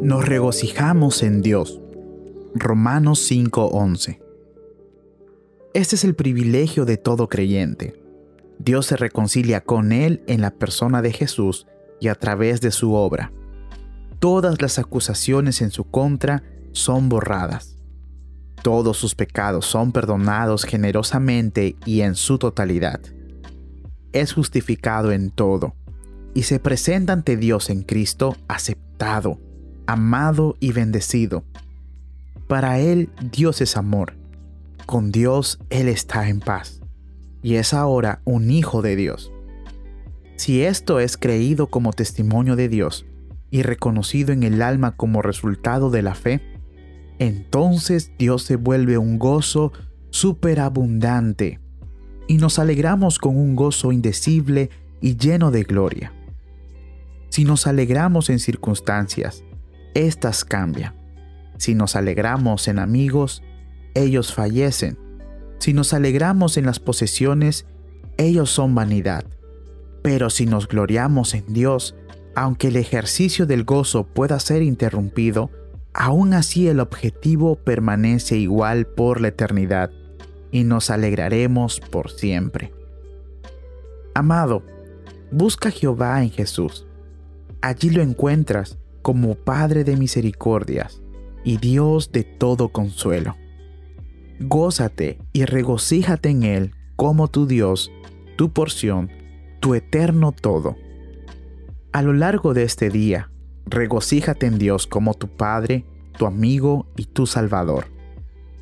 Nos regocijamos en Dios. Romanos 5:11. Este es el privilegio de todo creyente. Dios se reconcilia con Él en la persona de Jesús y a través de su obra. Todas las acusaciones en su contra son borradas. Todos sus pecados son perdonados generosamente y en su totalidad. Es justificado en todo y se presenta ante Dios en Cristo aceptado, amado y bendecido. Para Él Dios es amor. Con Dios Él está en paz. Y es ahora un hijo de Dios. Si esto es creído como testimonio de Dios y reconocido en el alma como resultado de la fe, entonces Dios se vuelve un gozo superabundante y nos alegramos con un gozo indecible y lleno de gloria. Si nos alegramos en circunstancias, éstas cambian. Si nos alegramos en amigos, ellos fallecen. Si nos alegramos en las posesiones, ellos son vanidad. Pero si nos gloriamos en Dios, aunque el ejercicio del gozo pueda ser interrumpido, aún así el objetivo permanece igual por la eternidad y nos alegraremos por siempre. Amado, busca a Jehová en Jesús. Allí lo encuentras como Padre de misericordias y Dios de todo consuelo. Gózate y regocíjate en Él como tu Dios, tu porción, tu eterno todo. A lo largo de este día, regocíjate en Dios como tu Padre, tu amigo y tu Salvador.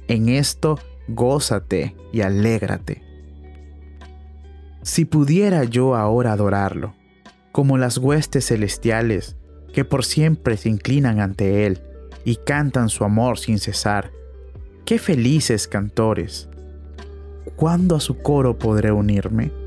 En esto, gózate y alégrate. Si pudiera yo ahora adorarlo, como las huestes celestiales que por siempre se inclinan ante Él y cantan su amor sin cesar, qué felices cantores. ¿Cuándo a su coro podré unirme?